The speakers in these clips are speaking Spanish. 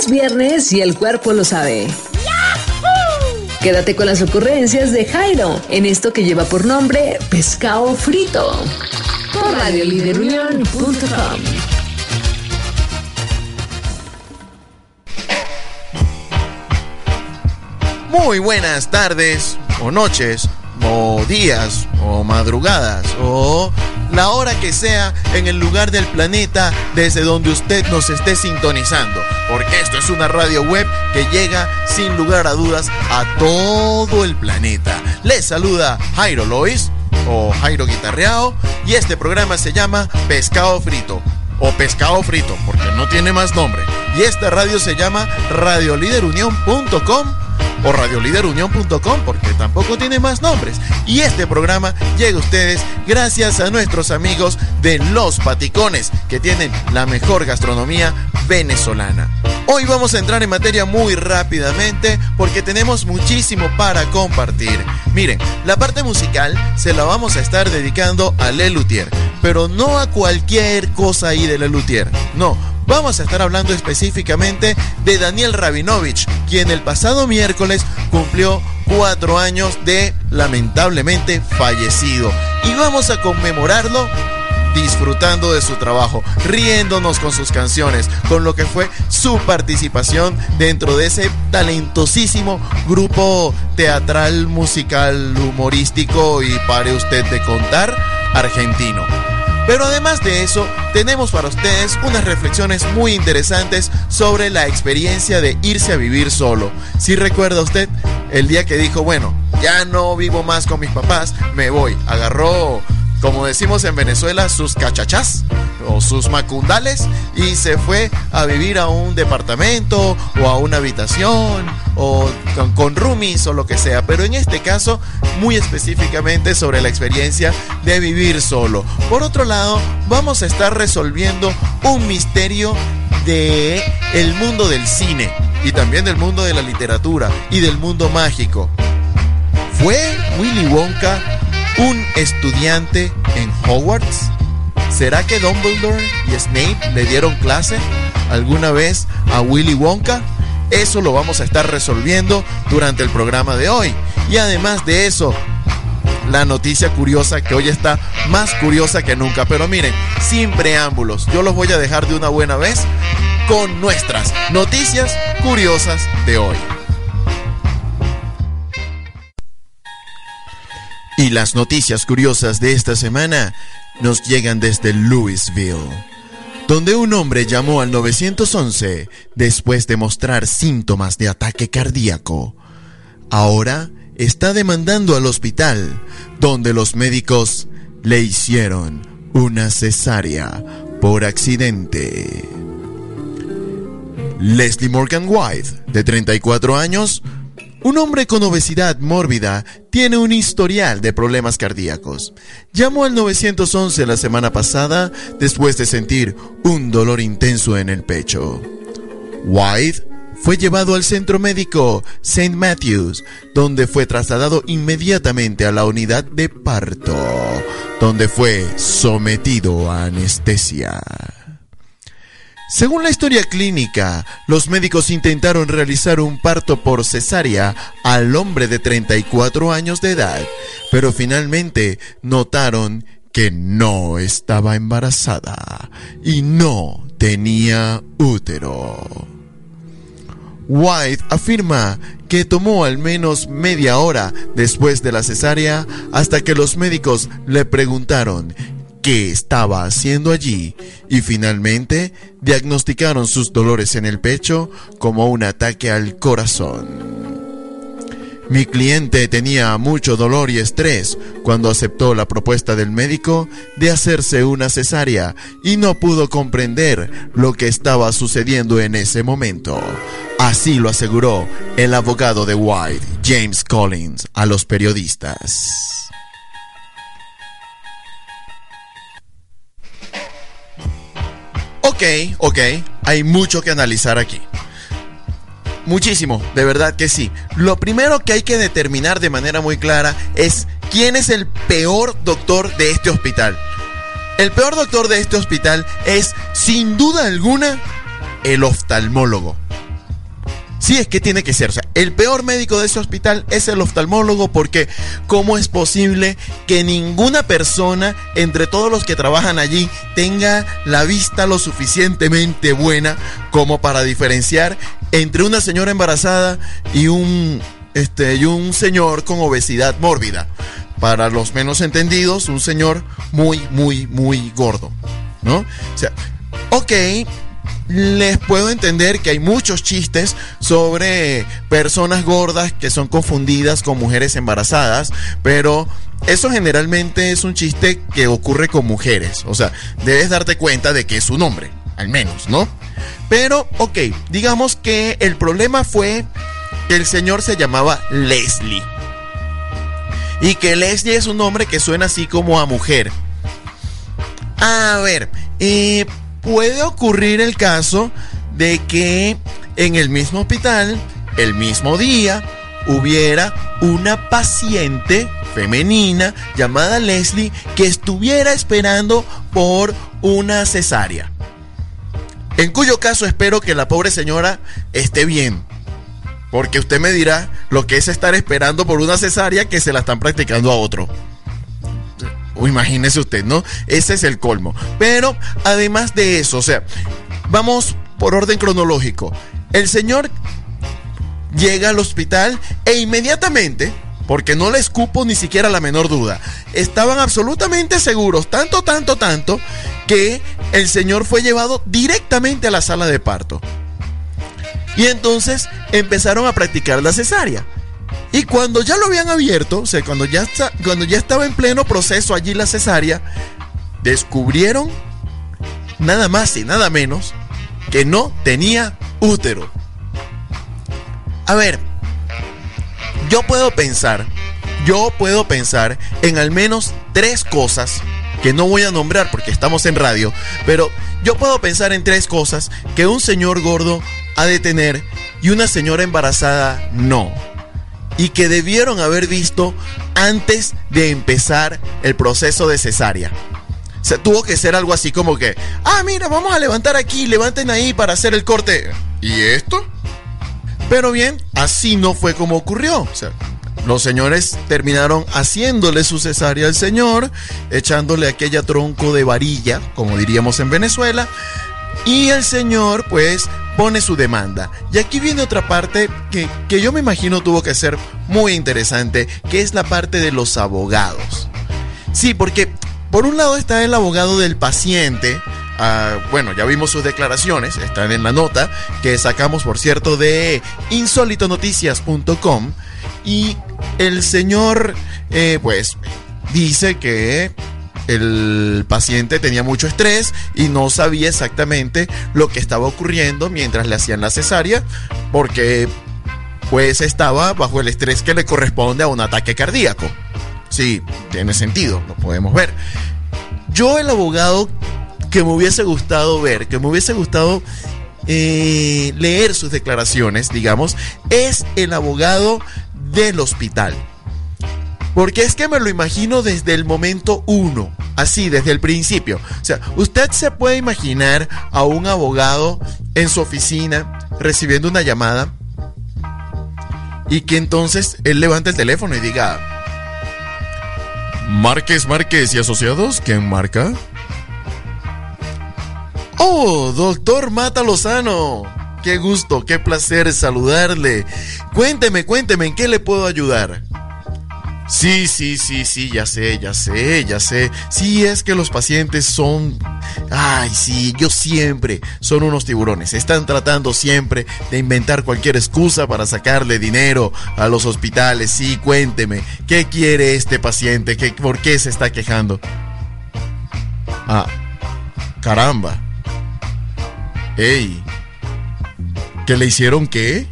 Es viernes y el cuerpo lo sabe. Quédate con las ocurrencias de Jairo en esto que lleva por nombre Pescado Frito por radioliderunión.com. Muy buenas tardes o noches o días o madrugadas o la hora que sea en el lugar del planeta desde donde usted nos esté sintonizando. Porque esto es una radio web que llega sin lugar a dudas a todo el planeta. Les saluda Jairo Lois o Jairo Guitarreao y este programa se llama Pescado Frito o Pescado Frito porque no tiene más nombre. Y esta radio se llama radioliderunión.com o radioliderunión.com porque tampoco tiene más nombres. Y este programa llega a ustedes gracias a nuestros amigos de Los Paticones que tienen la mejor gastronomía venezolana. Hoy vamos a entrar en materia muy rápidamente porque tenemos muchísimo para compartir. Miren, la parte musical se la vamos a estar dedicando a Le Luthier, pero no a cualquier cosa ahí de Le Luthier. No, vamos a estar hablando específicamente de Daniel Rabinovich, quien el pasado miércoles cumplió cuatro años de lamentablemente fallecido. Y vamos a conmemorarlo disfrutando de su trabajo, riéndonos con sus canciones, con lo que fue su participación dentro de ese talentosísimo grupo teatral, musical, humorístico y pare usted de contar, argentino. Pero además de eso, tenemos para ustedes unas reflexiones muy interesantes sobre la experiencia de irse a vivir solo. Si recuerda usted el día que dijo, bueno, ya no vivo más con mis papás, me voy. Agarró como decimos en Venezuela, sus cachachás o sus macundales y se fue a vivir a un departamento o a una habitación o con, con roomies o lo que sea. Pero en este caso, muy específicamente sobre la experiencia de vivir solo. Por otro lado, vamos a estar resolviendo un misterio de el mundo del cine y también del mundo de la literatura y del mundo mágico. ¿Fue Willy Wonka un estudiante en Hogwarts? ¿Será que Dumbledore y Snape le dieron clase alguna vez a Willy Wonka? Eso lo vamos a estar resolviendo durante el programa de hoy. Y además de eso, la noticia curiosa que hoy está más curiosa que nunca. Pero miren, sin preámbulos, yo los voy a dejar de una buena vez con nuestras noticias curiosas de hoy. Y las noticias curiosas de esta semana nos llegan desde Louisville, donde un hombre llamó al 911 después de mostrar síntomas de ataque cardíaco. Ahora está demandando al hospital, donde los médicos le hicieron una cesárea por accidente. Leslie Morgan White, de 34 años, un hombre con obesidad mórbida tiene un historial de problemas cardíacos. Llamó al 911 la semana pasada después de sentir un dolor intenso en el pecho. White fue llevado al centro médico St. Matthews, donde fue trasladado inmediatamente a la unidad de parto, donde fue sometido a anestesia. Según la historia clínica, los médicos intentaron realizar un parto por cesárea al hombre de 34 años de edad, pero finalmente notaron que no estaba embarazada y no tenía útero. White afirma que tomó al menos media hora después de la cesárea hasta que los médicos le preguntaron qué estaba haciendo allí y finalmente diagnosticaron sus dolores en el pecho como un ataque al corazón. Mi cliente tenía mucho dolor y estrés cuando aceptó la propuesta del médico de hacerse una cesárea y no pudo comprender lo que estaba sucediendo en ese momento. Así lo aseguró el abogado de White, James Collins, a los periodistas. Ok, ok, hay mucho que analizar aquí. Muchísimo, de verdad que sí. Lo primero que hay que determinar de manera muy clara es quién es el peor doctor de este hospital. El peor doctor de este hospital es, sin duda alguna, el oftalmólogo. Sí, es que tiene que ser. O sea, el peor médico de ese hospital es el oftalmólogo porque ¿cómo es posible que ninguna persona entre todos los que trabajan allí tenga la vista lo suficientemente buena como para diferenciar entre una señora embarazada y un, este, y un señor con obesidad mórbida? Para los menos entendidos, un señor muy, muy, muy gordo. ¿No? O sea, ok, les puedo entender que hay muchos chistes sobre personas gordas que son confundidas con mujeres embarazadas, pero eso generalmente es un chiste que ocurre con mujeres. O sea, debes darte cuenta de que es un hombre, al menos, ¿no? Pero, ok, digamos que el problema fue que el señor se llamaba Leslie. Y que Leslie es un nombre que suena así como a mujer. A ver, eh, puede ocurrir el caso de que en el mismo hospital, el mismo día, hubiera una paciente femenina llamada Leslie que estuviera esperando por una cesárea. En cuyo caso espero que la pobre señora esté bien. Porque usted me dirá lo que es estar esperando por una cesárea que se la están practicando a otro. O imagínese usted, ¿no? Ese es el colmo. Pero además de eso, o sea, vamos por orden cronológico. El señor llega al hospital e inmediatamente, porque no le escupo ni siquiera la menor duda, estaban absolutamente seguros, tanto, tanto, tanto, que el señor fue llevado directamente a la sala de parto. Y entonces empezaron a practicar la cesárea. Y cuando ya lo habían abierto, o sea, cuando ya, está, cuando ya estaba en pleno proceso allí la cesárea, descubrieron nada más y nada menos que no tenía útero. A ver, yo puedo pensar, yo puedo pensar en al menos tres cosas que no voy a nombrar porque estamos en radio, pero yo puedo pensar en tres cosas que un señor gordo ha de tener y una señora embarazada no y que debieron haber visto antes de empezar el proceso de cesárea. O tuvo que ser algo así como que, ah, mira, vamos a levantar aquí, levanten ahí para hacer el corte. ¿Y esto? Pero bien, así no fue como ocurrió. O sea, los señores terminaron haciéndole su cesárea al señor, echándole aquella tronco de varilla, como diríamos en Venezuela, y el señor, pues, pone su demanda. Y aquí viene otra parte que, que yo me imagino tuvo que ser muy interesante, que es la parte de los abogados. Sí, porque por un lado está el abogado del paciente, Uh, bueno, ya vimos sus declaraciones, están en la nota que sacamos, por cierto, de insolitonoticias.com. Y el señor, eh, pues, dice que el paciente tenía mucho estrés y no sabía exactamente lo que estaba ocurriendo mientras le hacían la cesárea, porque pues estaba bajo el estrés que le corresponde a un ataque cardíaco. Sí, tiene sentido, lo podemos ver. Yo el abogado que me hubiese gustado ver, que me hubiese gustado eh, leer sus declaraciones, digamos, es el abogado del hospital. Porque es que me lo imagino desde el momento uno, así, desde el principio. O sea, usted se puede imaginar a un abogado en su oficina recibiendo una llamada y que entonces él levante el teléfono y diga, Márquez, Márquez y Asociados, ¿quién marca? Oh, doctor Mata Lozano. Qué gusto, qué placer saludarle. Cuénteme, cuénteme, ¿en qué le puedo ayudar? Sí, sí, sí, sí, ya sé, ya sé, ya sé. Sí, es que los pacientes son Ay, sí, yo siempre son unos tiburones. Están tratando siempre de inventar cualquier excusa para sacarle dinero a los hospitales. Sí, cuénteme, ¿qué quiere este paciente? ¿Qué, ¿Por qué se está quejando? Ah, caramba. Ey, ¿qué le hicieron qué?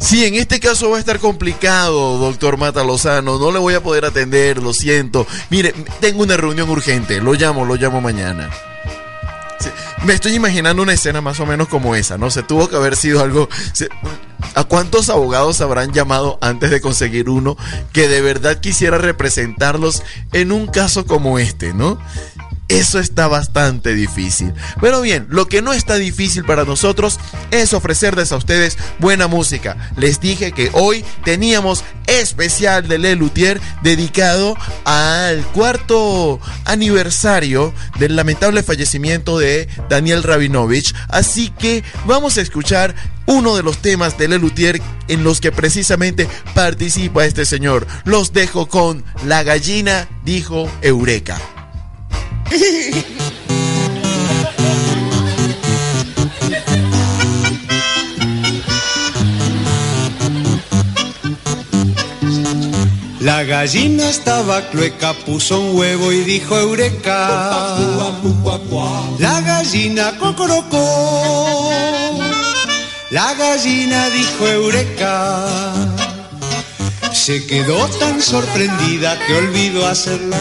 Sí, en este caso va a estar complicado, doctor Mata Lozano. No le voy a poder atender, lo siento. Mire, tengo una reunión urgente. Lo llamo, lo llamo mañana. me estoy imaginando una escena más o menos como esa, ¿no? Se tuvo que haber sido algo... ¿A cuántos abogados habrán llamado antes de conseguir uno que de verdad quisiera representarlos en un caso como este, ¿no? Eso está bastante difícil. Pero bien, lo que no está difícil para nosotros es ofrecerles a ustedes buena música. Les dije que hoy teníamos especial de Le Luthier dedicado al cuarto aniversario del lamentable fallecimiento de Daniel Rabinovich. Así que vamos a escuchar uno de los temas de Le Luthier en los que precisamente participa este señor. Los dejo con La gallina dijo Eureka. La gallina estaba clueca, puso un huevo y dijo eureka. La gallina cocorocó. La gallina dijo eureka. Se quedó tan sorprendida que olvidó hacerla.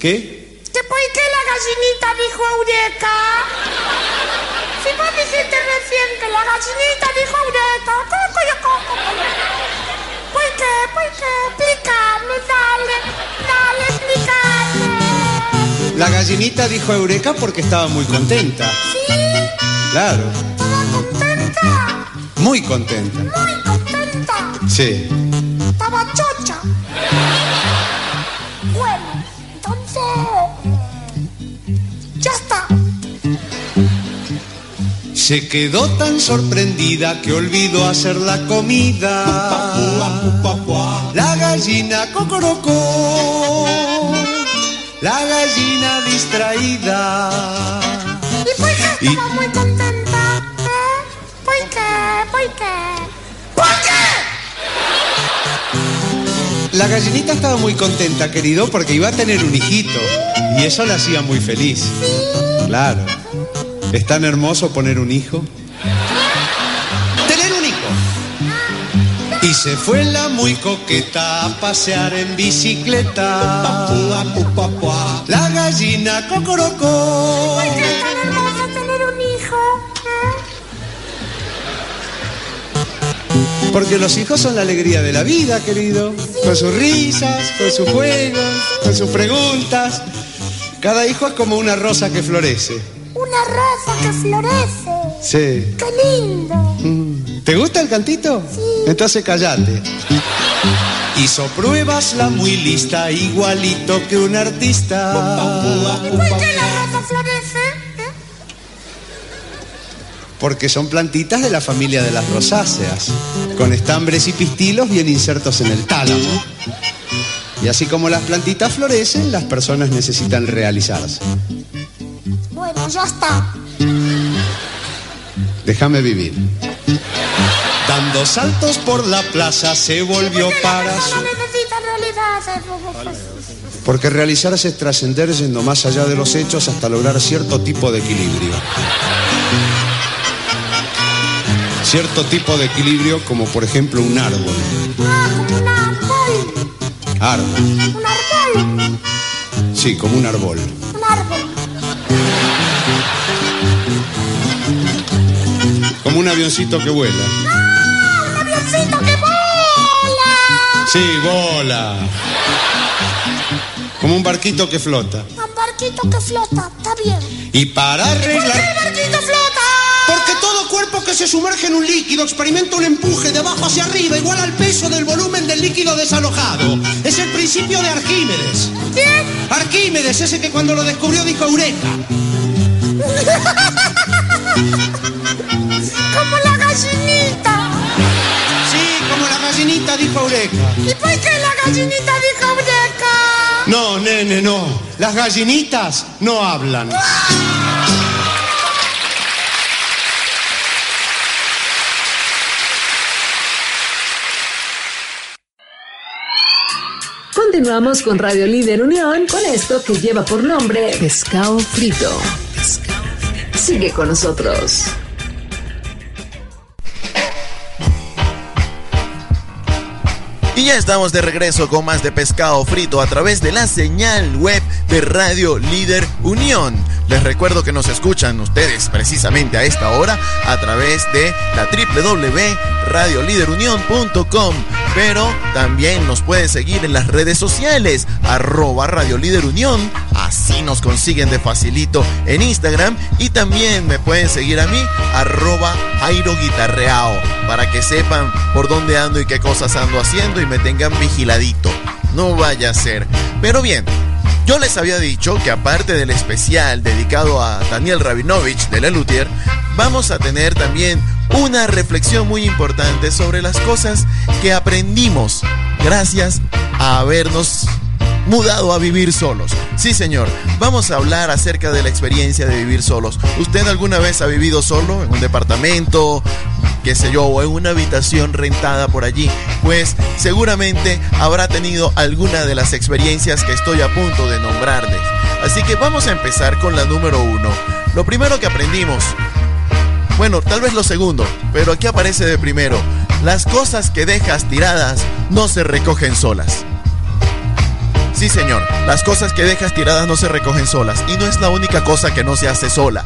¿Qué? ¿Por qué la gallinita dijo Eureka? Si vos dijiste recién que la gallinita dijo Eureka, ¿por qué? ¿Por qué? Explícame, dale, dale, explícame. La gallinita dijo Eureka porque estaba muy contenta. ¿Sí? Claro. ¿Estaba contenta? Muy contenta. Muy contenta. Sí. Estaba chocha. Bueno, entonces... Se quedó tan sorprendida que olvidó hacer la comida. La gallina cocorocó. La gallina distraída. ¿Y por qué estaba muy contenta? ¿Eh? ¿Por qué? ¿Por qué? ¿Por qué? La gallinita estaba muy contenta, querido, porque iba a tener un hijito. Y eso la hacía muy feliz. Claro. ¿Es tan hermoso poner un hijo? Tener un hijo. Y se fue la muy coqueta a pasear en bicicleta. La gallina cocorocó. ¿Por qué es tan hermoso tener un hijo? ¿Eh? Porque los hijos son la alegría de la vida, querido. Con sus risas, con sus juegos, con sus preguntas. Cada hijo es como una rosa que florece. Una rosa que florece. Sí. ¡Qué lindo! Mm. ¿Te gusta el cantito? Sí. Entonces callate. Hizo pruebas la muy lista, igualito que un artista. ¿Y por qué la rosa florece? ¿Eh? Porque son plantitas de la familia de las rosáceas, con estambres y pistilos bien insertos en el tálamo. Y así como las plantitas florecen, las personas necesitan realizarse. Bueno, ya está. Déjame vivir. Dando saltos por la plaza se volvió para No su... realidad. Porque realizarse es trascender yendo más allá de los hechos hasta lograr cierto tipo de equilibrio. Cierto tipo de equilibrio como por ejemplo un árbol. Ah, como un árbol. Árbol. Un árbol. Sí, como un árbol. Un árbol. Como un avioncito que vuela. ¡Ah, un avioncito que vola! Sí, bola. Como un barquito que flota. Un barquito que flota, está bien. Y para ¿Por qué el arreglar... barquito flota? Porque todo cuerpo que se sumerge en un líquido experimenta un empuje de abajo hacia arriba igual al peso del volumen del líquido desalojado. Es el principio de Arquímedes. ¿Quién? Arquímedes, ese que cuando lo descubrió dijo Eureka. Gallinita. Sí, como la gallinita dijo Eureka. ¿Y por qué la gallinita dijo Eureka? No, nene, no. Las gallinitas no hablan. Continuamos con Radio Líder Unión con esto que lleva por nombre Pescado Frito. Sigue con nosotros. Y ya estamos de regreso con más de pescado frito a través de la señal web de Radio Líder Unión. Les recuerdo que nos escuchan ustedes precisamente a esta hora a través de la www.radioliderunión.com pero también nos pueden seguir en las redes sociales, arroba Radio Líder Unión, así nos consiguen de facilito en Instagram y también me pueden seguir a mí, arroba Airo Guitarreao, para que sepan por dónde ando y qué cosas ando haciendo me tengan vigiladito. No vaya a ser. Pero bien, yo les había dicho que aparte del especial dedicado a Daniel Rabinovich de Lelutier, vamos a tener también una reflexión muy importante sobre las cosas que aprendimos gracias a habernos mudado a vivir solos. Sí, señor, vamos a hablar acerca de la experiencia de vivir solos. ¿Usted alguna vez ha vivido solo en un departamento, qué sé yo, o en una habitación rentada por allí? Pues seguramente habrá tenido alguna de las experiencias que estoy a punto de nombrarles. Así que vamos a empezar con la número uno. Lo primero que aprendimos bueno, tal vez lo segundo, pero aquí aparece de primero. Las cosas que dejas tiradas no se recogen solas. Sí, señor, las cosas que dejas tiradas no se recogen solas y no es la única cosa que no se hace sola.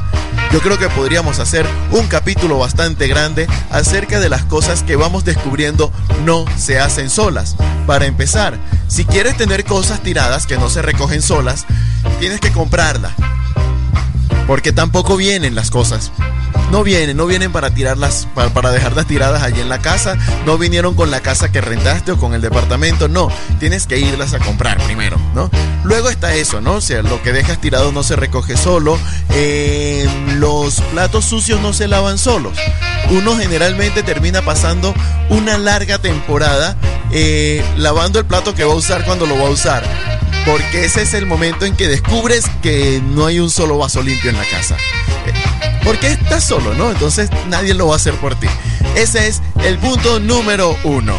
Yo creo que podríamos hacer un capítulo bastante grande acerca de las cosas que vamos descubriendo no se hacen solas. Para empezar, si quieres tener cosas tiradas que no se recogen solas, tienes que comprarlas. Porque tampoco vienen las cosas no vienen, no vienen para tirarlas, para, dejarlas tiradas allí en la casa, no vinieron con la casa que rentaste o con el departamento, no, tienes que irlas a comprar primero, ¿no? Luego está eso, ¿no? O sea, lo que dejas tirado no se recoge solo, eh, los platos sucios no se lavan solos. Uno generalmente termina pasando una larga temporada eh, lavando el plato que va a usar cuando lo va a usar. Porque ese es el momento en que descubres que no hay un solo vaso limpio en la casa. Porque estás solo, ¿no? Entonces nadie lo va a hacer por ti. Ese es el punto número uno.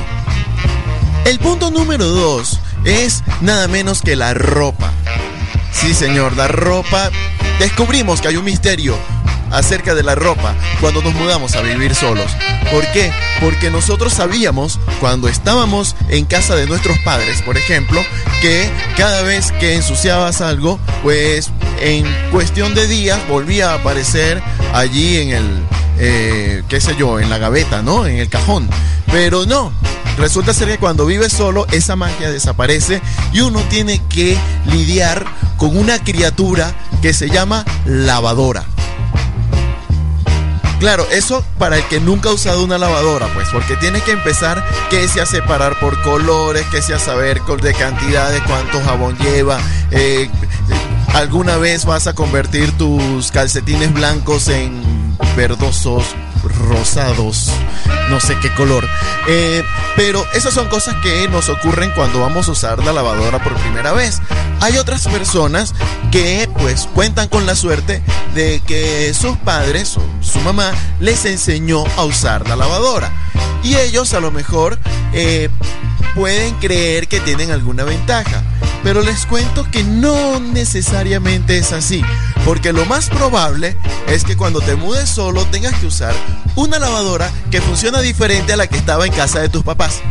El punto número dos es nada menos que la ropa. Sí, señor, la ropa. Descubrimos que hay un misterio acerca de la ropa cuando nos mudamos a vivir solos. ¿Por qué? Porque nosotros sabíamos cuando estábamos en casa de nuestros padres, por ejemplo, que cada vez que ensuciabas algo, pues en cuestión de días volvía a aparecer allí en el, eh, qué sé yo, en la gaveta, ¿no? En el cajón. Pero no, resulta ser que cuando vives solo esa magia desaparece y uno tiene que lidiar con una criatura que se llama lavadora. Claro, eso para el que nunca ha usado una lavadora, pues, porque tiene que empezar que sea separar por colores, que sea saber de cantidades, cuánto jabón lleva. Eh, ¿Alguna vez vas a convertir tus calcetines blancos en verdosos, rosados, no sé qué color. Eh, pero esas son cosas que nos ocurren cuando vamos a usar la lavadora por primera vez. Hay otras personas que pues cuentan con la suerte de que sus padres o su mamá les enseñó a usar la lavadora. Y ellos a lo mejor eh, pueden creer que tienen alguna ventaja. Pero les cuento que no necesariamente es así, porque lo más probable es que cuando te mudes solo tengas que usar una lavadora que funciona diferente a la que estaba en casa de tus papás.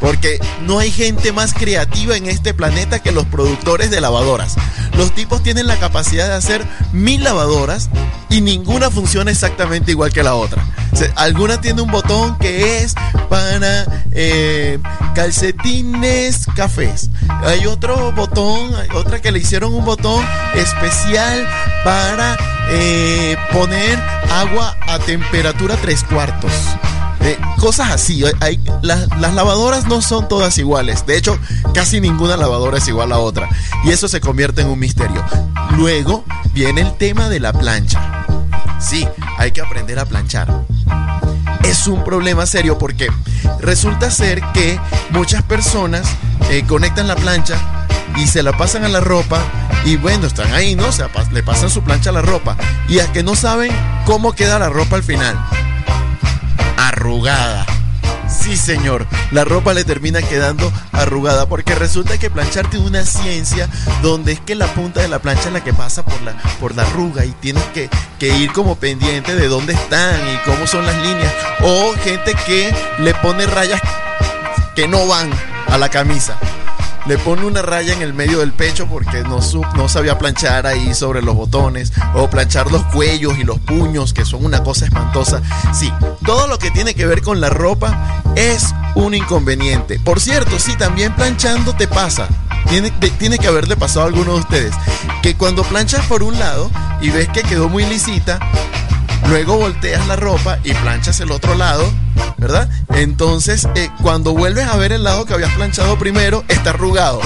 Porque no hay gente más creativa en este planeta que los productores de lavadoras. Los tipos tienen la capacidad de hacer mil lavadoras y ninguna funciona exactamente igual que la otra. alguna tiene un botón que es para eh, calcetines cafés. Hay otro botón, otra que le hicieron un botón especial para eh, poner agua a temperatura tres cuartos. Eh, cosas así. Hay, las lavadoras no son todas iguales. De hecho, casi ninguna lavadora es igual a otra. Y eso se convierte en un misterio. Luego viene el tema de la plancha. Sí, hay que aprender a planchar. Es un problema serio porque resulta ser que muchas personas eh, conectan la plancha y se la pasan a la ropa y bueno, están ahí, ¿no? O sea, le pasan su plancha a la ropa y a que no saben cómo queda la ropa al final. Arrugada. Sí, señor, la ropa le termina quedando arrugada porque resulta que planchar tiene una ciencia donde es que la punta de la plancha es la que pasa por la, por la arruga y tienes que, que ir como pendiente de dónde están y cómo son las líneas. O gente que le pone rayas que no van a la camisa le pone una raya en el medio del pecho porque no, no sabía planchar ahí sobre los botones o planchar los cuellos y los puños que son una cosa espantosa. Sí, todo lo que tiene que ver con la ropa es un inconveniente. Por cierto, sí, también planchando te pasa. Tiene, tiene que haberle pasado a alguno de ustedes que cuando planchas por un lado y ves que quedó muy lisita, luego volteas la ropa y planchas el otro lado, ¿verdad? Entonces, eh, cuando vuelves a ver el lado que habías planchado primero, está arrugado.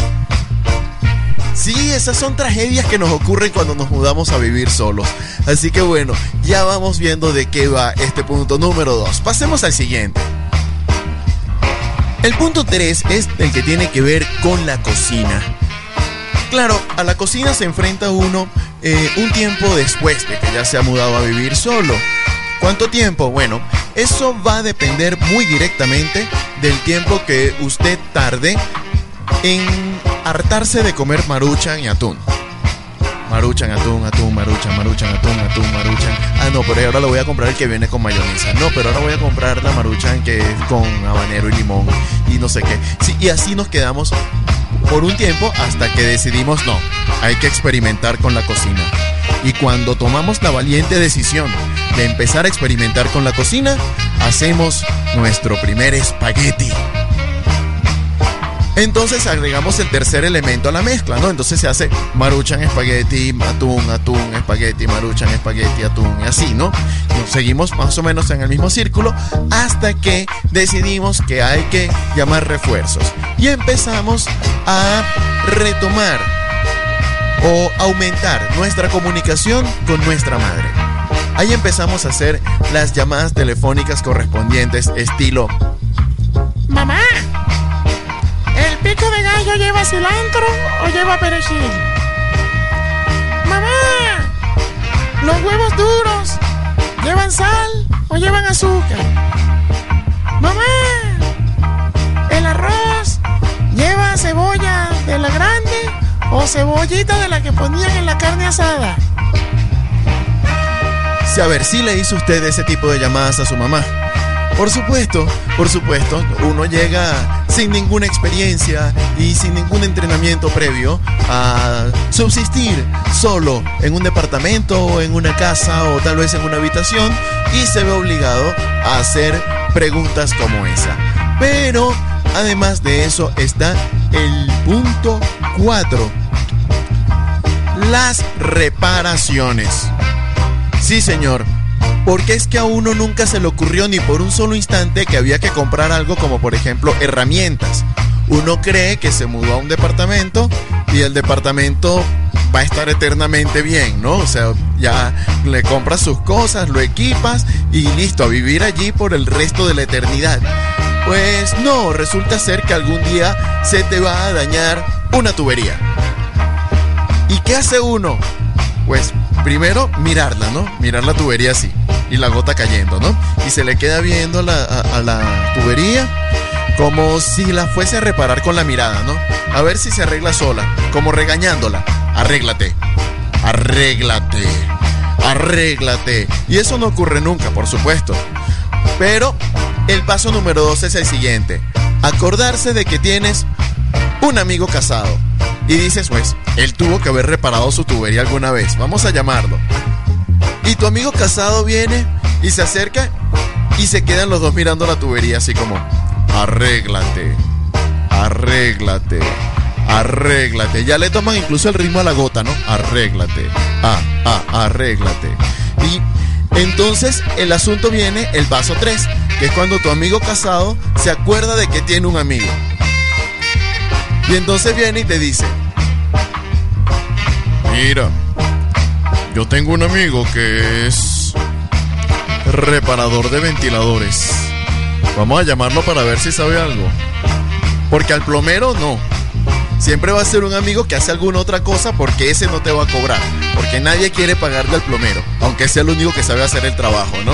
Sí, esas son tragedias que nos ocurren cuando nos mudamos a vivir solos. Así que bueno, ya vamos viendo de qué va este punto número 2. Pasemos al siguiente. El punto 3 es el que tiene que ver con la cocina. Claro, a la cocina se enfrenta uno eh, un tiempo después de que ya se ha mudado a vivir solo. ¿Cuánto tiempo? Bueno, eso va a depender muy directamente del tiempo que usted tarde en hartarse de comer maruchan y atún. Maruchan, atún, atún, maruchan, maruchan, atún, atún, maruchan. Ah, no, pero ahora lo voy a comprar el que viene con mayonesa. No, pero ahora voy a comprar la maruchan que es con habanero y limón y no sé qué. Sí, y así nos quedamos por un tiempo hasta que decidimos no, hay que experimentar con la cocina. Y cuando tomamos la valiente decisión de empezar a experimentar con la cocina, hacemos nuestro primer espagueti. Entonces agregamos el tercer elemento a la mezcla, ¿no? Entonces se hace maruchan, espagueti, atún, atún, espagueti, maruchan, espagueti, atún, y así, ¿no? seguimos más o menos en el mismo círculo hasta que decidimos que hay que llamar refuerzos. Y empezamos a retomar o aumentar nuestra comunicación con nuestra madre. Ahí empezamos a hacer las llamadas telefónicas correspondientes estilo Mamá, ¿el pico de gallo lleva cilantro o lleva perejil? Mamá, los huevos duros ¿Llevan sal o llevan azúcar? Mamá, el arroz lleva cebolla de la grande o cebollita de la que ponían en la carne asada. Si a ver, si le hizo usted ese tipo de llamadas a su mamá. Por supuesto, por supuesto, uno llega sin ninguna experiencia y sin ningún entrenamiento previo a subsistir solo en un departamento o en una casa o tal vez en una habitación y se ve obligado a hacer preguntas como esa. Pero además de eso está el punto 4. Las reparaciones. Sí, señor porque es que a uno nunca se le ocurrió ni por un solo instante que había que comprar algo como por ejemplo herramientas. Uno cree que se mudó a un departamento y el departamento va a estar eternamente bien, ¿no? O sea, ya le compras sus cosas, lo equipas y listo, a vivir allí por el resto de la eternidad. Pues no, resulta ser que algún día se te va a dañar una tubería. ¿Y qué hace uno? Pues primero mirarla, ¿no? Mirar la tubería así y la gota cayendo, ¿no? Y se le queda viendo a, la tubería como si la fuese a reparar con la mirada, ¿no? A ver si se arregla sola, como regañándola. Arréglate, arréglate, arréglate. Y eso no ocurre nunca, por supuesto. Pero el paso número dos es el siguiente. Acordarse de que tienes un amigo casado. Y dices, pues, él tuvo que haber reparado su tubería alguna vez. Vamos a llamarlo. Y tu amigo casado viene y se acerca y se quedan los dos mirando la tubería así como, arréglate, arréglate, arréglate. Ya le toman incluso el ritmo a la gota, ¿no? Arréglate, ah, ah, arréglate. Y entonces el asunto viene el paso 3, que es cuando tu amigo casado se acuerda de que tiene un amigo. Y entonces viene y te dice, mira, yo tengo un amigo que es reparador de ventiladores. Vamos a llamarlo para ver si sabe algo. Porque al plomero no, siempre va a ser un amigo que hace alguna otra cosa porque ese no te va a cobrar. Porque nadie quiere pagarle al plomero, aunque sea el único que sabe hacer el trabajo, ¿no?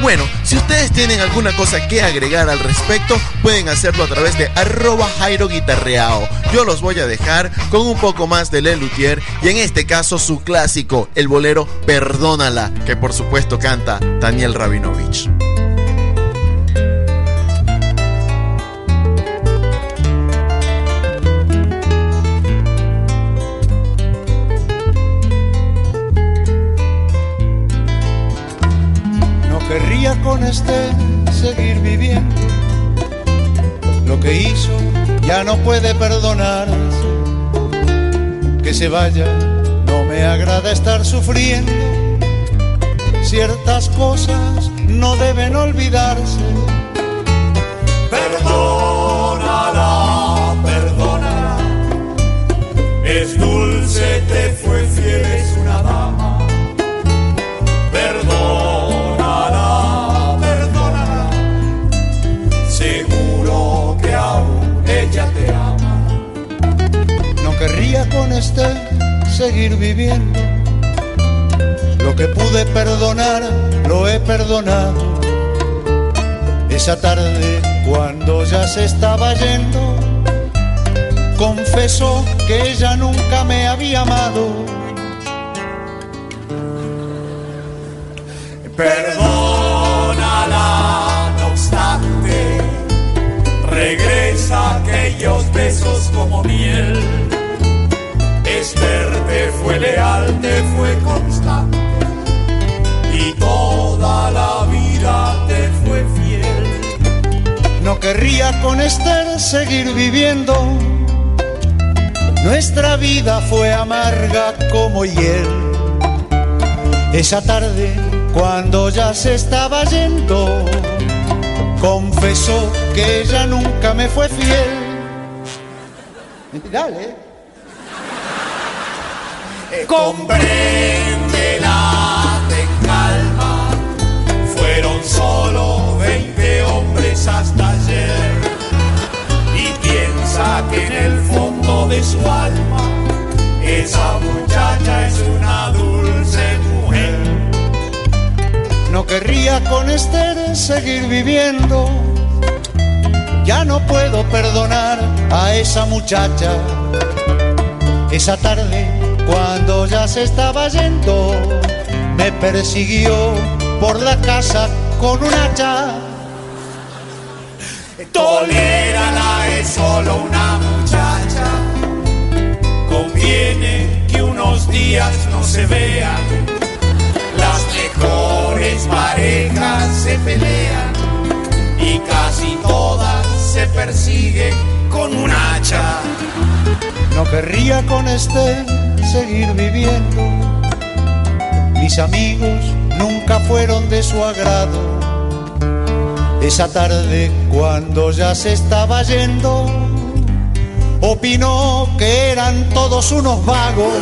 Bueno, si ustedes tienen alguna cosa que agregar al respecto, pueden hacerlo a través de arroba Jairo Guitarreao. Yo los voy a dejar con un poco más de Lelutier y en este caso su clásico, el bolero Perdónala, que por supuesto canta Daniel Rabinovich. Con este seguir viviendo. Lo que hizo ya no puede perdonarse. Que se vaya, no me agrada estar sufriendo. Ciertas cosas no deben olvidarse. Perdónala, perdónala. Es dulce, te fue fiel, este seguir viviendo. Lo que pude perdonar, lo he perdonado. Esa tarde, cuando ya se estaba yendo, confesó que ella nunca me había amado. Perdónala, no obstante, regresa aquellos besos como miel te fue leal, te fue constante y toda la vida te fue fiel. No querría con Esther seguir viviendo. Nuestra vida fue amarga como hiel. Esa tarde, cuando ya se estaba yendo, confesó que ella nunca me fue fiel. Dale. Compréndela, ten calma. Fueron solo 20 hombres hasta ayer. Y piensa que en el fondo de su alma, esa muchacha es una dulce mujer. No querría con Esther seguir viviendo. Ya no puedo perdonar a esa muchacha. Esa tarde cuando ya se estaba yendo, me persiguió por la casa con un hacha. Tolérala, es solo una muchacha. Conviene que unos días no se vean. Las mejores parejas se pelean y casi todas se persiguen con un hacha. No querría con este seguir viviendo. Mis amigos nunca fueron de su agrado. Esa tarde, cuando ya se estaba yendo, opinó que eran todos unos vagos.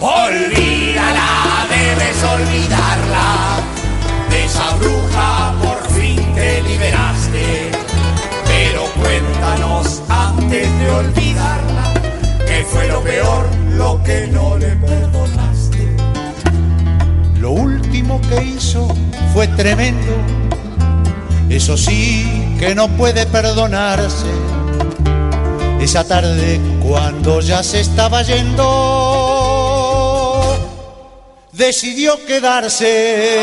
Olvídala, debes olvidarla. De esa bruja por fin te liberaste. Pero cuéntanos antes de olvidarla fue lo peor, lo que no le perdonaste. Lo último que hizo fue tremendo, eso sí que no puede perdonarse. Esa tarde cuando ya se estaba yendo, decidió quedarse.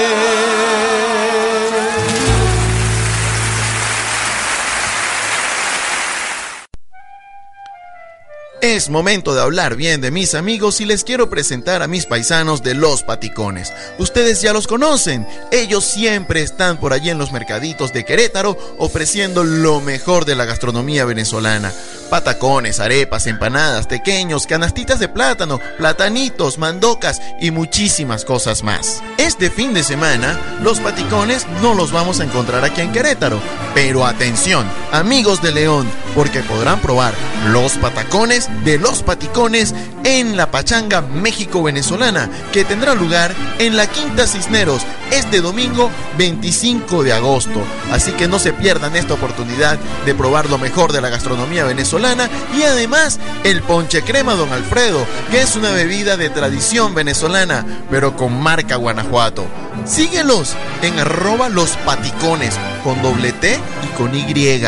Es momento de hablar bien de mis amigos y les quiero presentar a mis paisanos de Los Paticones. Ustedes ya los conocen, ellos siempre están por allí en los mercaditos de Querétaro ofreciendo lo mejor de la gastronomía venezolana. Patacones, arepas, empanadas, pequeños, canastitas de plátano, platanitos, mandocas y muchísimas cosas más. Este fin de semana, los paticones no los vamos a encontrar aquí en Querétaro. Pero atención, amigos de León, porque podrán probar los patacones de Los Paticones en la Pachanga México-Venezolana, que tendrá lugar en la Quinta Cisneros este domingo 25 de agosto. Así que no se pierdan esta oportunidad de probar lo mejor de la gastronomía venezolana y además el ponche crema Don Alfredo, que es una bebida de tradición venezolana, pero con marca Guanajuato. Síguelos en arroba los paticones con doble T y con Y.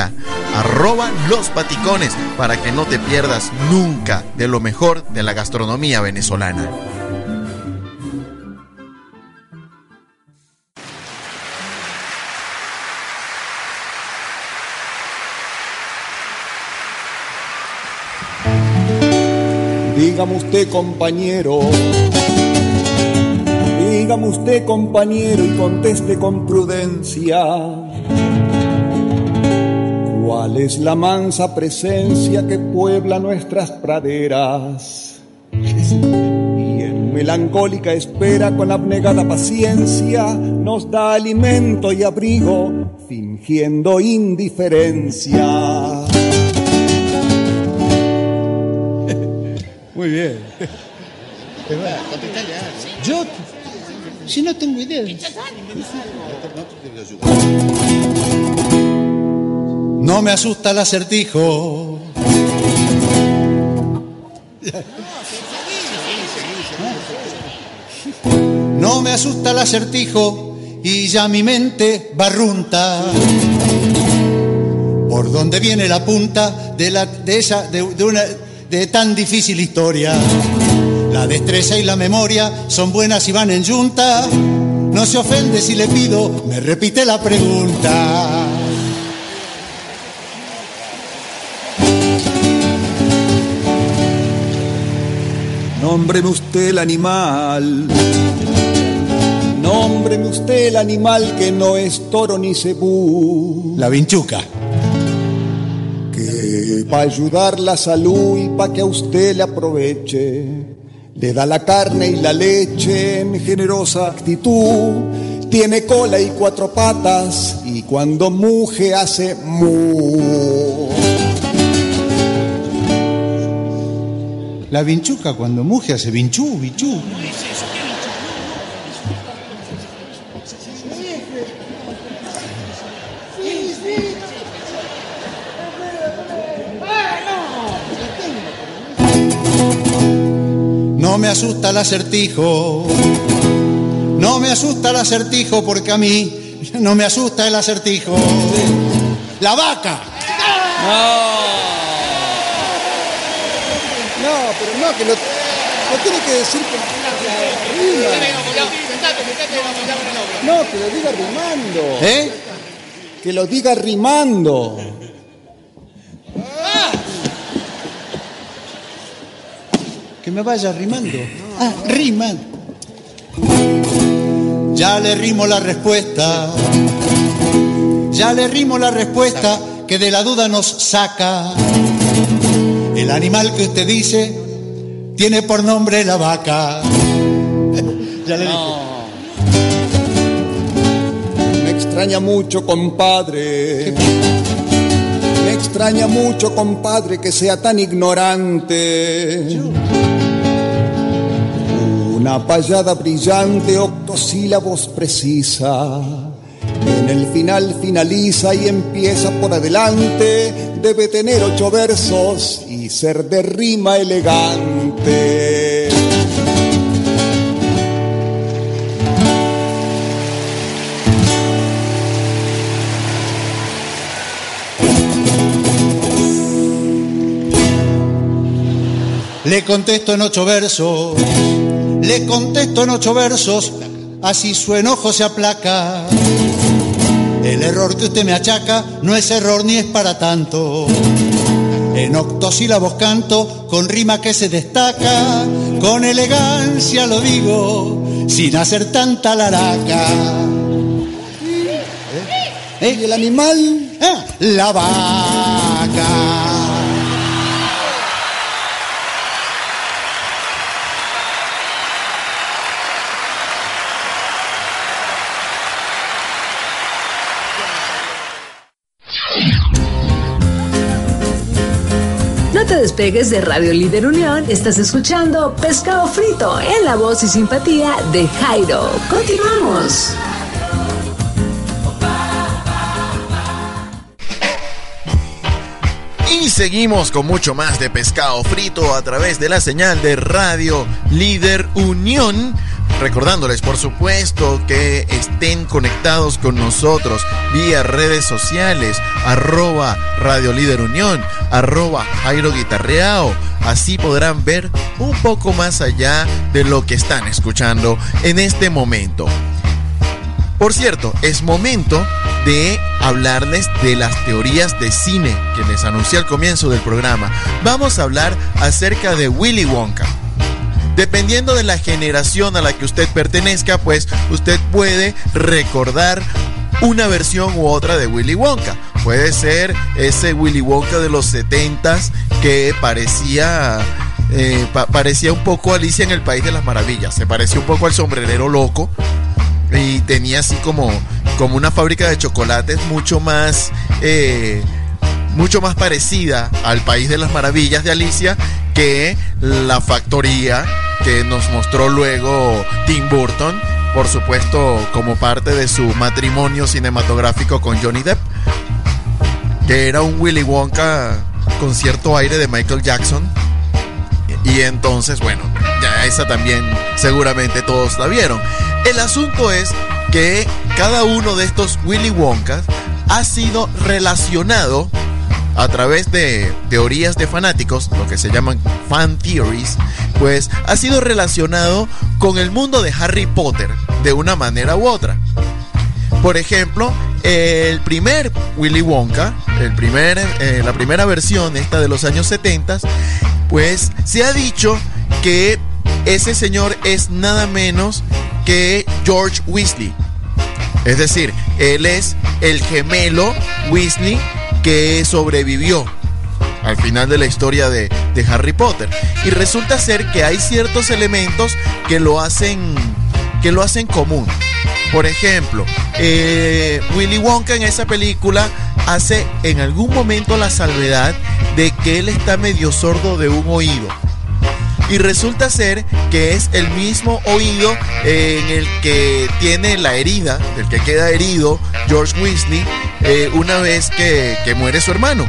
Arroba los paticones para que no te pierdas nunca de lo mejor de la gastronomía venezolana. Dígame usted compañero, dígame usted compañero y conteste con prudencia. ¿Cuál es la mansa presencia que puebla nuestras praderas? Y en melancólica espera con abnegada paciencia nos da alimento y abrigo, fingiendo indiferencia. Muy bien. Yo, si no tengo idea. No me asusta el acertijo. No me asusta el acertijo y ya mi mente barrunta. ¿Por dónde viene la punta de, la, de esa, de, de una, de tan difícil historia? La destreza y la memoria son buenas y van en yunta. No se ofende si le pido, me repite la pregunta. Nómbreme usted el animal. Nómbreme usted el animal que no es toro ni cebú. La vinchuca. Que para ayudar la salud y para que a usted le aproveche, le da la carne y la leche en generosa actitud. Tiene cola y cuatro patas y cuando muge hace mu. La vinchuca cuando muge hace vinchú, vinchú. Me asusta el acertijo. No me asusta el acertijo porque a mí no me asusta el acertijo. La vaca. No, pero no, que lo, lo tiene que decir con. No, que lo diga rimando. ¿Eh? Que lo diga rimando. Que me vaya rimando. Ah, riman. Ya le rimo la respuesta. Ya le rimo la respuesta que de la duda nos saca. El animal que usted dice tiene por nombre la vaca. ya le dije. Me extraña mucho, compadre. Extraña mucho, compadre, que sea tan ignorante. Una payada brillante, octosílabos precisa. En el final finaliza y empieza por adelante. Debe tener ocho versos y ser de rima elegante. Le contesto en ocho versos. Le contesto en ocho versos. Así su enojo se aplaca. El error que usted me achaca no es error ni es para tanto. En octosílabos canto con rima que se destaca, con elegancia lo digo, sin hacer tanta laraca. ¿Eh? ¿Y el animal? Ah, la vaca. Despegues de Radio Líder Unión, estás escuchando Pescado Frito en la voz y simpatía de Jairo. Continuamos. Y seguimos con mucho más de pescado frito a través de la señal de Radio Líder Unión. Recordándoles, por supuesto, que estén conectados con nosotros vía redes sociales, arroba Radio Líder Unión, arroba Jairo Guitarreao. Así podrán ver un poco más allá de lo que están escuchando en este momento. Por cierto, es momento de hablarles de las teorías de cine que les anuncié al comienzo del programa. Vamos a hablar acerca de Willy Wonka. Dependiendo de la generación a la que usted pertenezca, pues usted puede recordar una versión u otra de Willy Wonka. Puede ser ese Willy Wonka de los 70s que parecía eh, pa parecía un poco Alicia en el País de las Maravillas. Se parecía un poco al sombrerero loco y tenía así como, como una fábrica de chocolates mucho más eh, mucho más parecida al País de las Maravillas de Alicia que la factoría que nos mostró luego Tim Burton, por supuesto como parte de su matrimonio cinematográfico con Johnny Depp, que era un Willy Wonka con cierto aire de Michael Jackson. Y entonces, bueno, ya esa también seguramente todos la vieron. El asunto es que cada uno de estos Willy Wonkas ha sido relacionado a través de teorías de fanáticos, lo que se llaman fan theories, pues ha sido relacionado con el mundo de Harry Potter de una manera u otra. Por ejemplo, el primer Willy Wonka, el primer, eh, la primera versión, esta de los años 70, pues se ha dicho que ese señor es nada menos que George Weasley. Es decir, él es el gemelo Weasley que sobrevivió al final de la historia de, Harry Potter. Y resulta ser que hay ciertos elementos que lo hacen, que lo hacen común. Por ejemplo, eh, Willy Wonka en esa película hace en algún momento la salvedad de que él está medio sordo de un oído. Y resulta ser que es el mismo oído en el que tiene la herida, del que queda herido George Weasley eh, una vez que, que muere su hermano.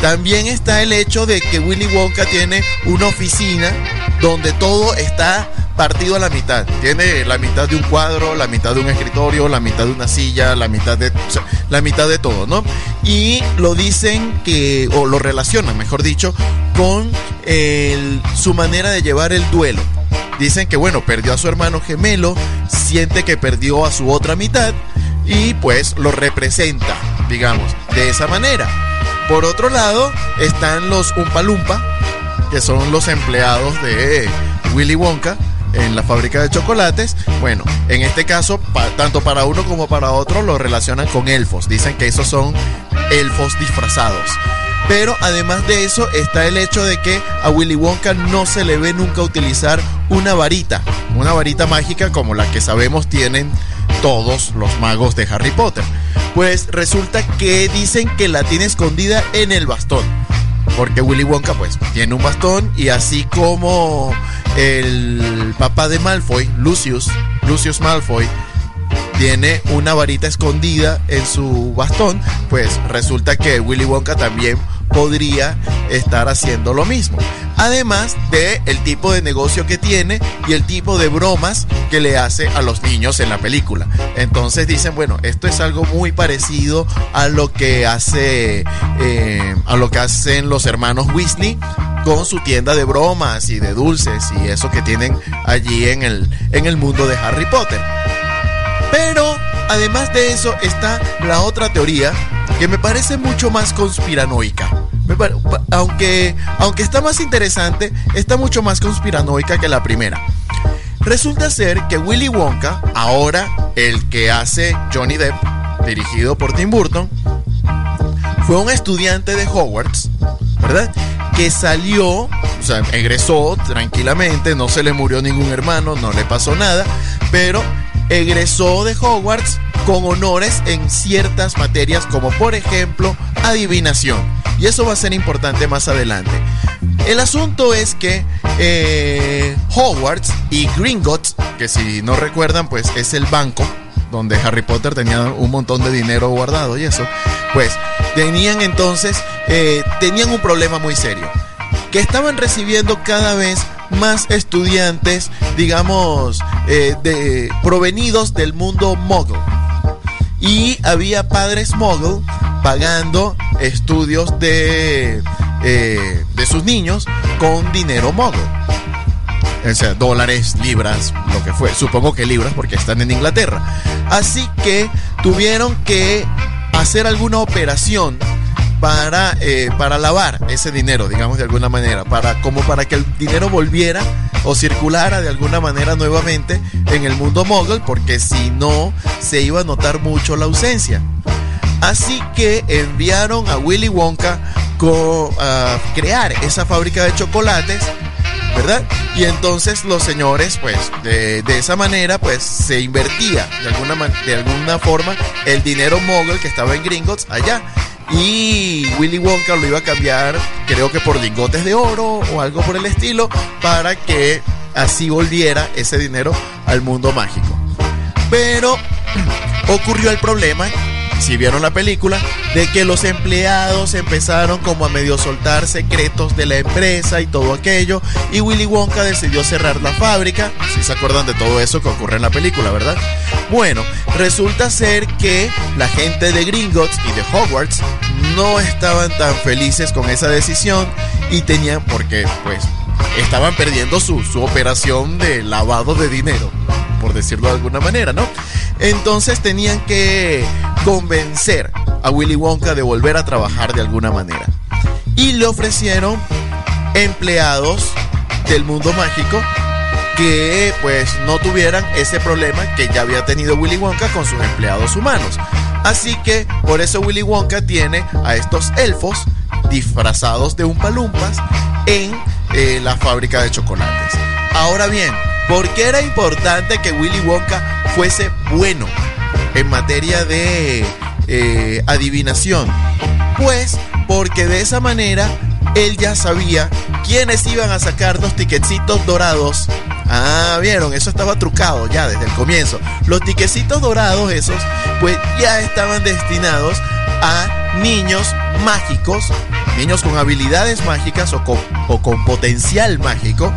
También está el hecho de que Willy Wonka tiene una oficina donde todo está partido a la mitad. Tiene la mitad de un cuadro, la mitad de un escritorio, la mitad de una silla, la mitad de, la mitad de todo, ¿no? Y lo dicen que, o lo relacionan, mejor dicho, con su manera de llevar el duelo. Dicen que, bueno, perdió a su hermano gemelo, siente que perdió a su otra mitad y pues lo representa, digamos, de esa manera. Por otro lado, están los Umpalumpa, que son los empleados de Willy Wonka en la fábrica de chocolates. Bueno, en este caso, tanto para uno como para otro lo relacionan con elfos. Dicen que esos son elfos disfrazados. Pero además de eso está el hecho de que a Willy Wonka no se le ve nunca utilizar una varita, una varita mágica como la que sabemos tienen todos los magos de Harry Potter. Pues resulta que dicen que la tiene escondida en el bastón. Porque Willy Wonka pues tiene un bastón y así como el papá de Malfoy, Lucius, Lucius Malfoy, tiene una varita escondida en su bastón, pues resulta que Willy Wonka también podría estar haciendo lo mismo. Además de el tipo de negocio que tiene y el tipo de bromas que le hace a los niños en la película. Entonces dicen, bueno, esto es algo muy parecido a lo que hace eh, a lo que hacen los hermanos Weasley con su tienda de bromas y de dulces y eso que tienen allí en el, en el mundo de Harry Potter. Pero además de eso está la otra teoría que me parece mucho más conspiranoica. Aunque, aunque está más interesante, está mucho más conspiranoica que la primera. Resulta ser que Willy Wonka, ahora el que hace Johnny Depp, dirigido por Tim Burton, fue un estudiante de Hogwarts, ¿verdad? Que salió, o sea, egresó tranquilamente, no se le murió ningún hermano, no le pasó nada, pero egresó de Hogwarts con honores en ciertas materias como por ejemplo adivinación. Y eso va a ser importante más adelante. El asunto es que eh, Hogwarts y Gringotts, que si no recuerdan, pues es el banco donde Harry Potter tenía un montón de dinero guardado y eso, pues tenían entonces, eh, tenían un problema muy serio, que estaban recibiendo cada vez más estudiantes, digamos, eh, de, provenidos del mundo muggle. Y había padres muggle pagando estudios de, eh, de sus niños con dinero muggle. O sea, dólares, libras, lo que fue. Supongo que libras porque están en Inglaterra. Así que tuvieron que hacer alguna operación para, eh, para lavar ese dinero, digamos de alguna manera, para, como para que el dinero volviera o circulara de alguna manera nuevamente en el mundo mogul, porque si no se iba a notar mucho la ausencia. Así que enviaron a Willy Wonka a crear esa fábrica de chocolates ¿verdad? Y entonces los señores, pues, de, esa manera, pues, se invertía de alguna, de alguna forma el dinero mogul que estaba en Gringotts allá. Y Willy Wonka lo iba a cambiar, creo que por lingotes de oro o algo por el estilo, para que así volviera ese dinero al mundo mágico. Pero ocurrió el problema si vieron la película, de que los empleados empezaron como a medio soltar secretos de la empresa y todo aquello, y Willy Wonka decidió cerrar la fábrica, si se acuerdan de todo eso que ocurre en la película, ¿verdad? Bueno, resulta ser que la gente de Gringotts y de Hogwarts no estaban tan felices con esa decisión y tenían, porque pues estaban perdiendo su, su operación de lavado de dinero, por decirlo de alguna manera, ¿no? Entonces tenían que convencer a Willy Wonka de volver a trabajar de alguna manera. Y le ofrecieron empleados del mundo mágico que pues no tuvieran ese problema que ya había tenido Willy Wonka con sus empleados humanos. Así que por eso Willy Wonka tiene a estos elfos disfrazados de umpalumpas en eh, la fábrica de chocolates. Ahora bien, ¿por qué era importante que Willy Wonka fuese bueno en materia de eh, adivinación? Pues porque de esa manera él ya sabía quiénes iban a sacar los tiquecitos dorados. Ah, vieron, eso estaba trucado ya desde el comienzo. Los tiquecitos dorados esos, pues ya estaban destinados a niños mágicos, niños con habilidades mágicas o con, o con potencial mágico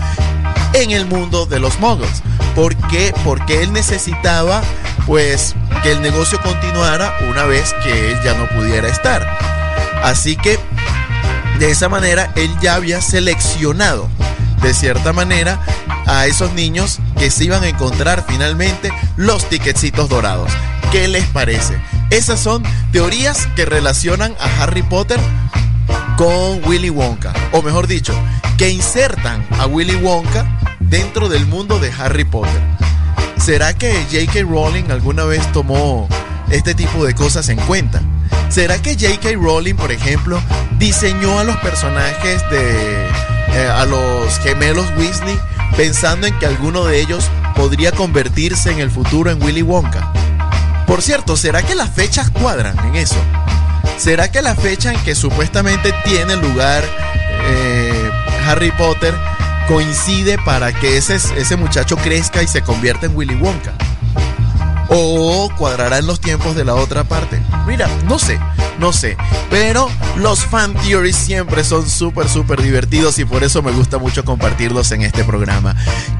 en el mundo de los muggles. ¿Por qué? Porque él necesitaba pues que el negocio continuara una vez que él ya no pudiera estar. Así que de esa manera él ya había seleccionado de cierta manera a esos niños que se iban a encontrar finalmente los tiquecitos dorados. ¿Qué les parece? Esas son teorías que relacionan a Harry Potter con Willy Wonka, o mejor dicho, que insertan a Willy Wonka dentro del mundo de Harry Potter. ¿Será que J.K. Rowling alguna vez tomó este tipo de cosas en cuenta? ¿Será que J.K. Rowling, por ejemplo, diseñó a los personajes de eh, a los gemelos Weasley pensando en que alguno de ellos podría convertirse en el futuro en Willy Wonka? Por cierto, ¿será que las fechas cuadran en eso? ¿Será que la fecha en que supuestamente tiene lugar eh, Harry Potter coincide para que ese, ese muchacho crezca y se convierta en Willy Wonka. O cuadrarán los tiempos de la otra parte. Mira, no sé, no sé. Pero los fan theories siempre son súper, súper divertidos y por eso me gusta mucho compartirlos en este programa.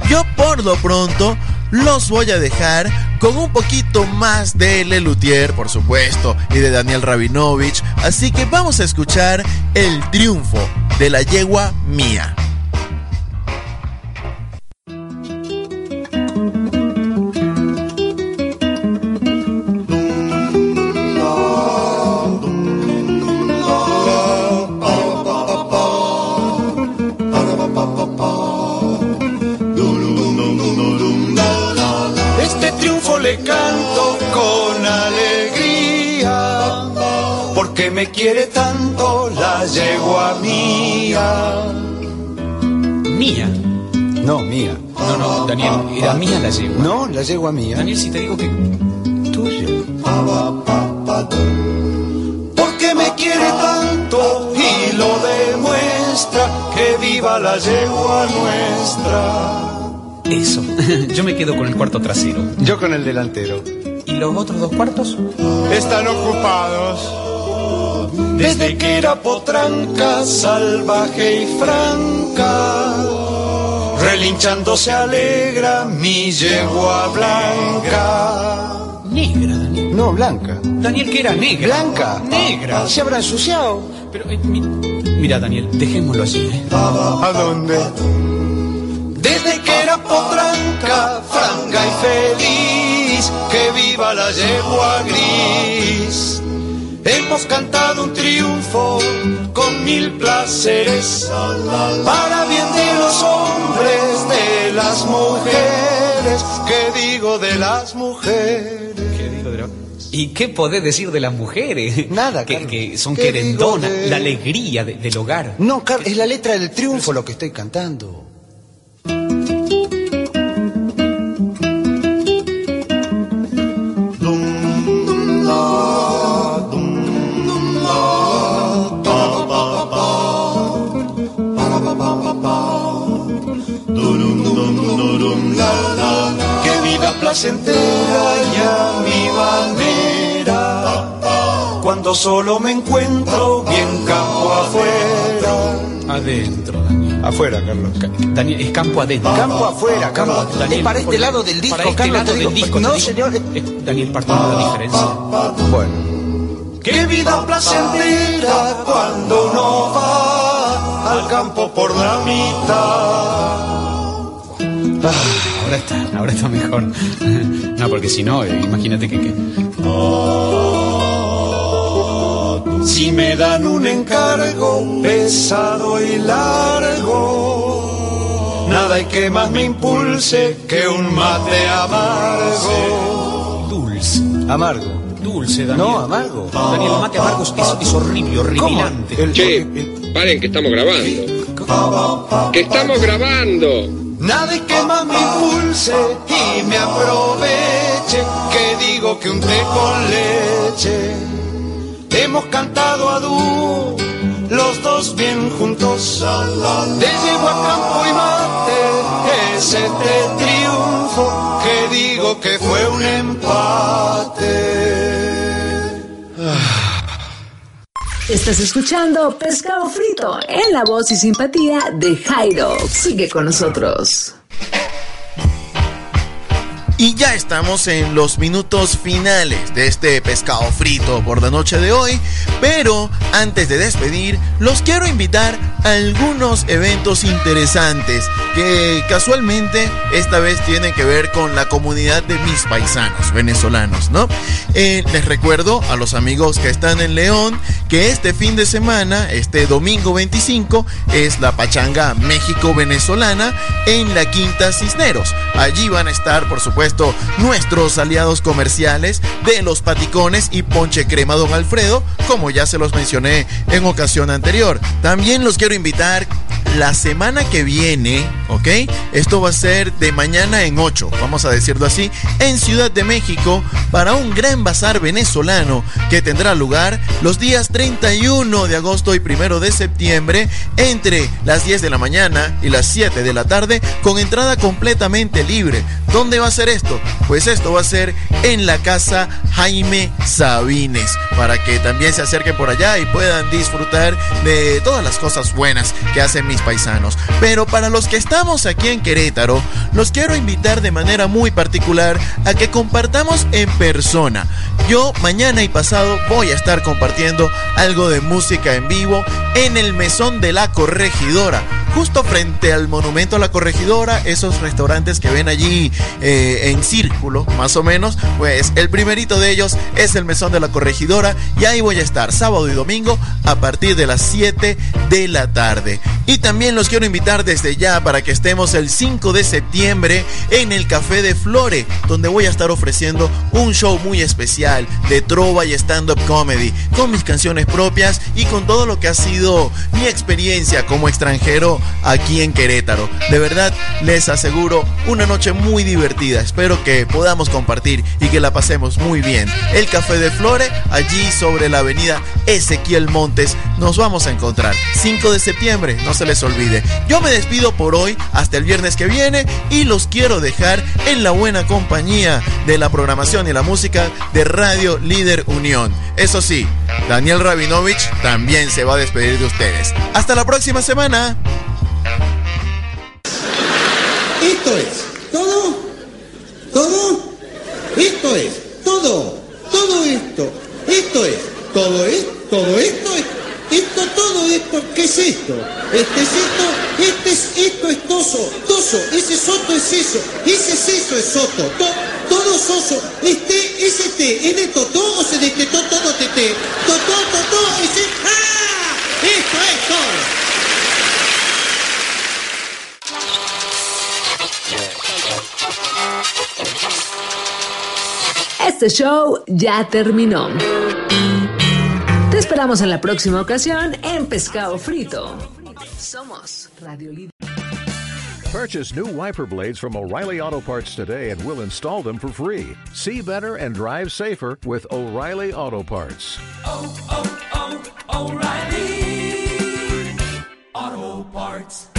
Yo por lo pronto los voy a dejar con un poquito más de Lelutier, por supuesto, y de Daniel Rabinovich. Así que vamos a escuchar el triunfo de la yegua mía. Daniel, era mía la yegua. No, la yegua mía. Daniel, si te digo que tuya. Porque me quiere tanto y lo demuestra, que viva la yegua nuestra. Eso. Yo me quedo con el cuarto trasero. Yo con el delantero. ¿Y los otros dos cuartos? Están ocupados. Desde que era potranca, salvaje y franca, relinchando se alegra mi yegua blanca. Negra, Daniel. No, blanca. Daniel, que era negra. ¿Blanca? Negra. Se habrá ensuciado. Pero, eh, mi- mira, Daniel, dejémoslo así, ¿eh? ¿A dónde? Desde que era potranca, franca y feliz, que viva la yegua gris. Hemos cantado un triunfo con mil placeres, para bien de los hombres, de las mujeres, que digo de las mujeres. ¿Qué digo de la- ¿Y qué podés decir de las mujeres? Nada, que, que son ¿Qué querendonas, de- la alegría de- del hogar. No, Carlos, es la letra del triunfo lo que estoy cantando. Placentera y a mi manera. Cuando solo me encuentro bien campo afuera. Adentro, Daniel. Afuera, Carlos. Ca- Daniel, es campo adentro. Campo afuera, Campo Carlos. Daniel, es para este lado del disco, para este Carlos. lado del disco, no, señor. Eh, Daniel, partamos la diferencia. Bueno, Qué vida placentera cuando uno va al campo por la mitad. Ahora está, ahora está mejor. No, porque si no, eh, imagínate que, que- Si me dan un encargo pesado y largo, nada hay que más me impulse que un mate amargo. dulce, amargo. dulce, Daniel. No, amargo. Daniel, el mate amargo es, es horrible, horripilante. Che, paren que estamos grabando. ¡Que estamos grabando! Nada hay que más me impulse y me aproveche, que digo que un té con leche. Hemos cantado a dúo, los dos bien juntos. De yegua, campo y mate, es este triunfo, que digo que fue un empate. Estás escuchando Pescado Frito en la voz y simpatía de Jairo. Sigue con nosotros. Y ya estamos en los minutos finales de este pescado frito por la noche de hoy. Pero antes de despedir, los quiero invitar a algunos eventos interesantes que casualmente esta vez tienen que ver con la comunidad de mis paisanos venezolanos, ¿no? Eh, les recuerdo a los amigos que están en León que este fin de semana, este domingo 25, es la Pachanga México-Venezolana en la Quinta Cisneros. Allí van a estar, por supuesto, nuestros aliados comerciales de los paticones y ponche crema Don Alfredo, como ya se los mencioné en ocasión anterior. También los quiero invitar la semana que viene, ¿ok? Esto va a ser de mañana en 8, vamos a decirlo así, en Ciudad de México para un gran bazar venezolano que tendrá lugar los días 31 de agosto y 1 de septiembre entre las 10 de la mañana y las 7 de la tarde con entrada completamente libre. ¿Dónde va a ser esto? Pues esto va a ser en la casa Jaime Sabines para que también se acerquen por allá y puedan disfrutar de todas las cosas buenas que hacen mis paisanos. Pero para los que estamos aquí en Querétaro, los quiero invitar de manera muy particular a que compartamos en persona. Yo mañana y pasado voy a estar compartiendo algo de música en vivo en el mesón de la corregidora justo frente al monumento a la corregidora, esos restaurantes que ven allí eh, en círculo, más o menos, pues el primerito de ellos es el mesón de la corregidora y ahí voy a estar sábado y domingo a partir de las 7 de la tarde. Y también los quiero invitar desde ya para que estemos el 5 de septiembre en el Café de Flore, donde voy a estar ofreciendo un show muy especial de trova y stand-up comedy, con mis canciones propias y con todo lo que ha sido mi experiencia como extranjero aquí en Querétaro. De verdad, les aseguro una noche muy divertida. Espero que podamos compartir y que la pasemos muy bien. El Café de Flore, allí sobre la avenida Ezequiel Montes, nos vamos a encontrar. 5 de septiembre, no se les olvide. Yo me despido por hoy hasta el viernes que viene y los quiero dejar en la buena compañía de la programación y la música de Radio Líder Unión. Eso sí, Daniel Rabinovich también se va a despedir de ustedes. Hasta la próxima semana. Esto es todo, todo, esto es todo, todo esto, esto es, todo es, todo esto es. Esto, todo esto, ¿qué es esto? Este es esto, este es, esto es toso, toso, ese soto es eso, ese es eso es soto, to, todo soso, este, ese te, es de totó o se destetó todo tete, totó, totó, ese, ¡ah! Esto es todo. Este show ya terminó. Te esperamos en la próxima ocasión en Pescado Frito. Somos Radio Líder. Purchase new wiper blades from O'Reilly Auto Parts today and we'll install them for free. See better and drive safer with O'Reilly Auto Parts. oh, oh, O'Reilly Auto Parts.